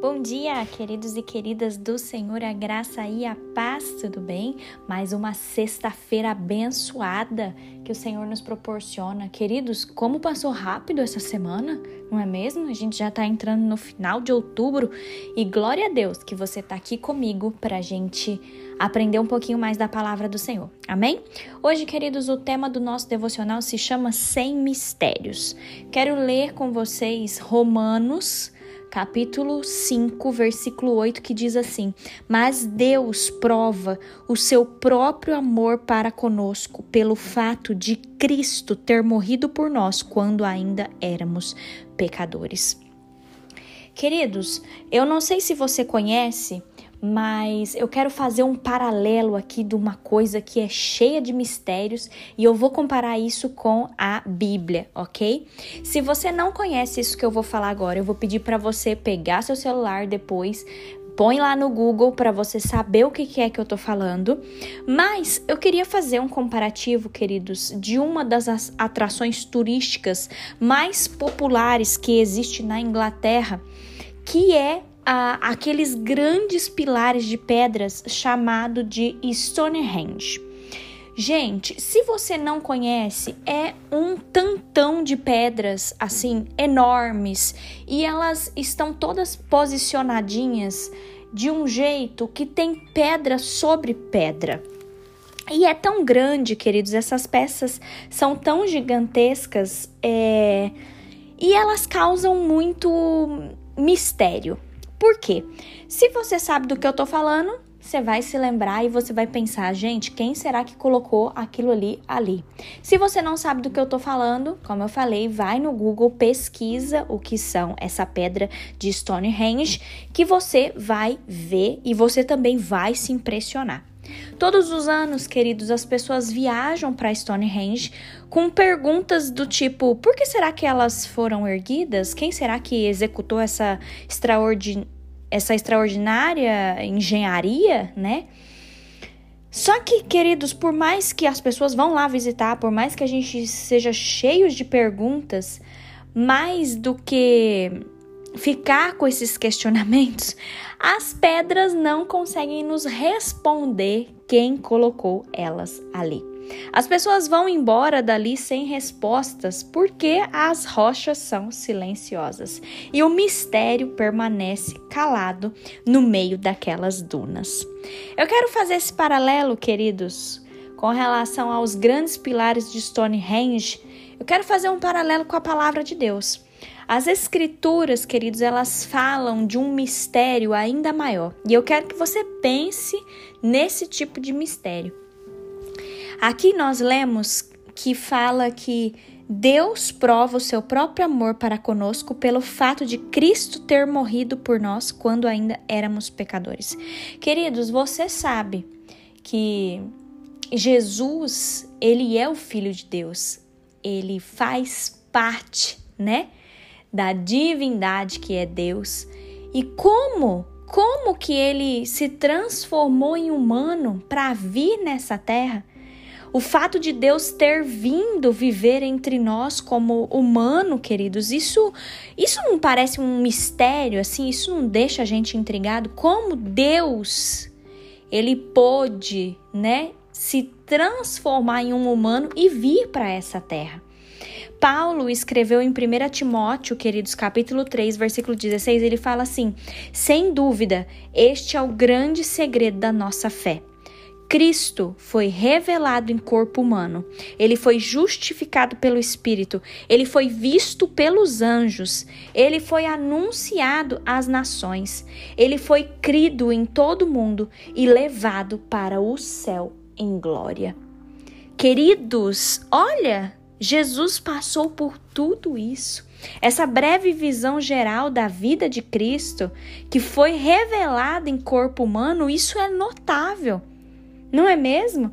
Bom dia, queridos e queridas do Senhor, a graça e a paz, tudo bem? Mais uma sexta-feira abençoada que o Senhor nos proporciona. Queridos, como passou rápido essa semana, não é mesmo? A gente já está entrando no final de outubro e glória a Deus que você está aqui comigo para a gente aprender um pouquinho mais da palavra do Senhor. Amém? Hoje, queridos, o tema do nosso devocional se chama Sem Mistérios. Quero ler com vocês Romanos capítulo 5, versículo 8, que diz assim: Mas Deus prova o seu próprio amor para conosco pelo fato de Cristo ter morrido por nós quando ainda éramos pecadores. Queridos, eu não sei se você conhece mas eu quero fazer um paralelo aqui de uma coisa que é cheia de mistérios e eu vou comparar isso com a Bíblia, ok? Se você não conhece isso que eu vou falar agora, eu vou pedir para você pegar seu celular depois, põe lá no Google para você saber o que é que eu tô falando. Mas eu queria fazer um comparativo, queridos, de uma das atrações turísticas mais populares que existe na Inglaterra, que é aqueles grandes pilares de pedras chamado de Stonehenge. Gente, se você não conhece, é um tantão de pedras assim enormes e elas estão todas posicionadinhas de um jeito que tem pedra sobre pedra. E é tão grande, queridos, essas peças são tão gigantescas é, e elas causam muito mistério. Por quê? Se você sabe do que eu tô falando, você vai se lembrar e você vai pensar, gente, quem será que colocou aquilo ali ali? Se você não sabe do que eu tô falando, como eu falei, vai no Google, pesquisa o que são essa pedra de Stonehenge, que você vai ver e você também vai se impressionar. Todos os anos, queridos, as pessoas viajam para Stonehenge com perguntas do tipo: por que será que elas foram erguidas? Quem será que executou essa, extraordin essa extraordinária engenharia, né? Só que, queridos, por mais que as pessoas vão lá visitar, por mais que a gente seja cheio de perguntas, mais do que ficar com esses questionamentos, as pedras não conseguem nos responder quem colocou elas ali. As pessoas vão embora dali sem respostas porque as rochas são silenciosas e o mistério permanece calado no meio daquelas dunas. Eu quero fazer esse paralelo, queridos, com relação aos grandes pilares de Stonehenge. Eu quero fazer um paralelo com a palavra de Deus. As escrituras, queridos, elas falam de um mistério ainda maior. E eu quero que você pense nesse tipo de mistério. Aqui nós lemos que fala que Deus prova o seu próprio amor para conosco pelo fato de Cristo ter morrido por nós quando ainda éramos pecadores. Queridos, você sabe que Jesus, ele é o filho de Deus. Ele faz parte, né? da divindade que é Deus e como como que ele se transformou em humano para vir nessa terra. O fato de Deus ter vindo viver entre nós como humano, queridos, isso isso não parece um mistério assim, isso não deixa a gente intrigado como Deus ele pôde, né, se transformar em um humano e vir para essa terra. Paulo escreveu em 1 Timóteo, queridos, capítulo 3, versículo 16, ele fala assim: Sem dúvida, este é o grande segredo da nossa fé. Cristo foi revelado em corpo humano, ele foi justificado pelo Espírito, ele foi visto pelos anjos, ele foi anunciado às nações, ele foi crido em todo o mundo e levado para o céu em glória. Queridos, olha, Jesus passou por tudo isso. Essa breve visão geral da vida de Cristo, que foi revelada em corpo humano, isso é notável, não é mesmo?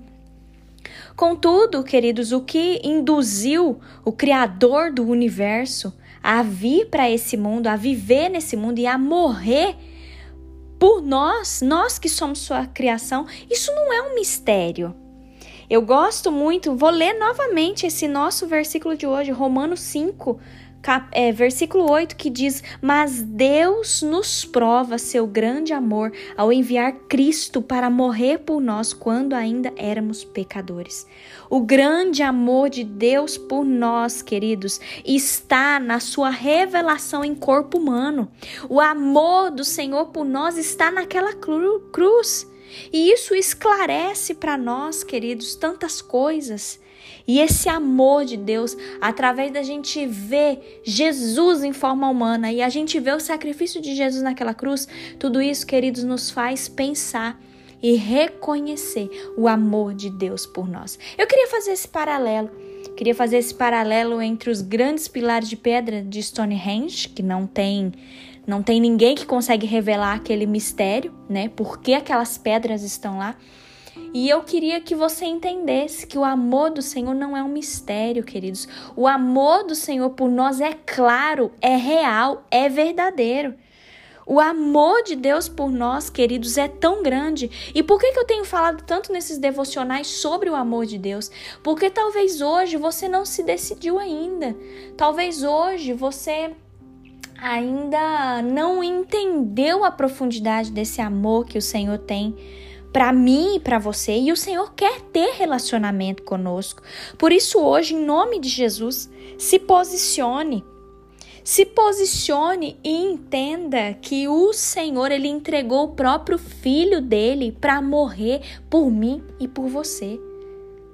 Contudo, queridos, o que induziu o Criador do universo a vir para esse mundo, a viver nesse mundo e a morrer por nós, nós que somos sua criação, isso não é um mistério. Eu gosto muito, vou ler novamente esse nosso versículo de hoje, Romanos 5, cap, é, versículo 8, que diz: Mas Deus nos prova seu grande amor ao enviar Cristo para morrer por nós quando ainda éramos pecadores. O grande amor de Deus por nós, queridos, está na sua revelação em corpo humano. O amor do Senhor por nós está naquela cru cruz. E isso esclarece para nós, queridos, tantas coisas. E esse amor de Deus, através da gente ver Jesus em forma humana e a gente ver o sacrifício de Jesus naquela cruz, tudo isso, queridos, nos faz pensar e reconhecer o amor de Deus por nós. Eu queria fazer esse paralelo. Queria fazer esse paralelo entre os grandes pilares de pedra de Stonehenge, que não tem não tem ninguém que consegue revelar aquele mistério, né? Por que aquelas pedras estão lá? E eu queria que você entendesse que o amor do Senhor não é um mistério, queridos. O amor do Senhor por nós é claro, é real, é verdadeiro. O amor de Deus por nós, queridos, é tão grande. E por que, que eu tenho falado tanto nesses devocionais sobre o amor de Deus? Porque talvez hoje você não se decidiu ainda. Talvez hoje você ainda não entendeu a profundidade desse amor que o Senhor tem para mim e para você, e o Senhor quer ter relacionamento conosco. Por isso, hoje, em nome de Jesus, se posicione. Se posicione e entenda que o Senhor ele entregou o próprio filho dele para morrer por mim e por você.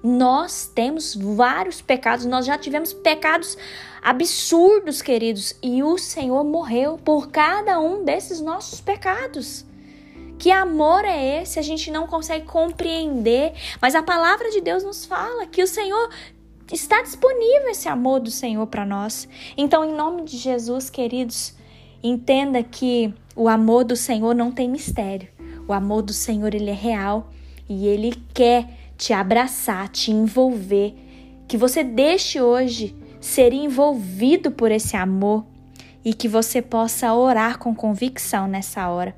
Nós temos vários pecados, nós já tivemos pecados absurdos, queridos, e o Senhor morreu por cada um desses nossos pecados. Que amor é esse? A gente não consegue compreender, mas a palavra de Deus nos fala que o Senhor está disponível esse amor do Senhor para nós. Então, em nome de Jesus, queridos, entenda que o amor do Senhor não tem mistério. O amor do Senhor ele é real e ele quer te abraçar, te envolver. Que você deixe hoje ser envolvido por esse amor e que você possa orar com convicção nessa hora,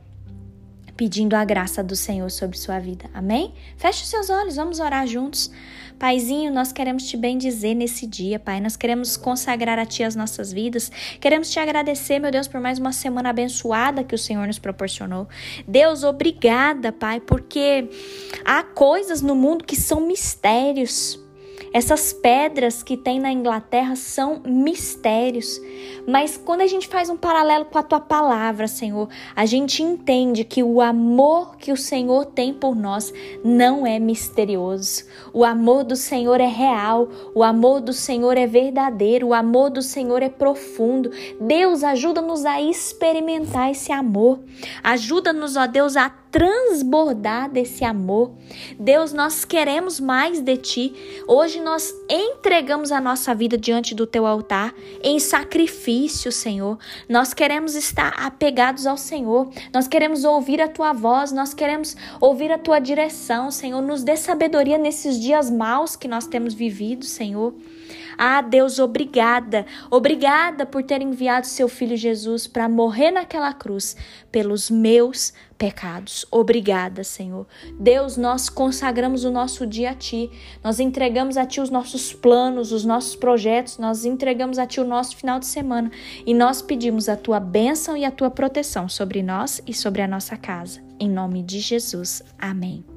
pedindo a graça do Senhor sobre sua vida. Amém? Feche os seus olhos, vamos orar juntos. Paizinho, nós queremos te bendizer nesse dia, Pai. Nós queremos consagrar a Ti as nossas vidas. Queremos te agradecer, meu Deus, por mais uma semana abençoada que o Senhor nos proporcionou. Deus, obrigada, Pai, porque há coisas no mundo que são mistérios. Essas pedras que tem na Inglaterra são mistérios, mas quando a gente faz um paralelo com a tua palavra, Senhor, a gente entende que o amor que o Senhor tem por nós não é misterioso. O amor do Senhor é real, o amor do Senhor é verdadeiro, o amor do Senhor é profundo. Deus, ajuda-nos a experimentar esse amor. Ajuda-nos, ó Deus, a transbordar desse amor. Deus, nós queremos mais de ti. Hoje nós entregamos a nossa vida diante do teu altar em sacrifício, Senhor. Nós queremos estar apegados ao Senhor. Nós queremos ouvir a tua voz, nós queremos ouvir a tua direção, Senhor. Nos dê sabedoria nesses dias maus que nós temos vivido, Senhor. Ah, Deus, obrigada. Obrigada por ter enviado seu filho Jesus para morrer naquela cruz pelos meus pecados. Obrigada, Senhor. Deus, nós consagramos o nosso dia a Ti. Nós entregamos a Ti os nossos planos, os nossos projetos, nós entregamos a Ti o nosso final de semana e nós pedimos a Tua bênção e a Tua proteção sobre nós e sobre a nossa casa. Em nome de Jesus. Amém.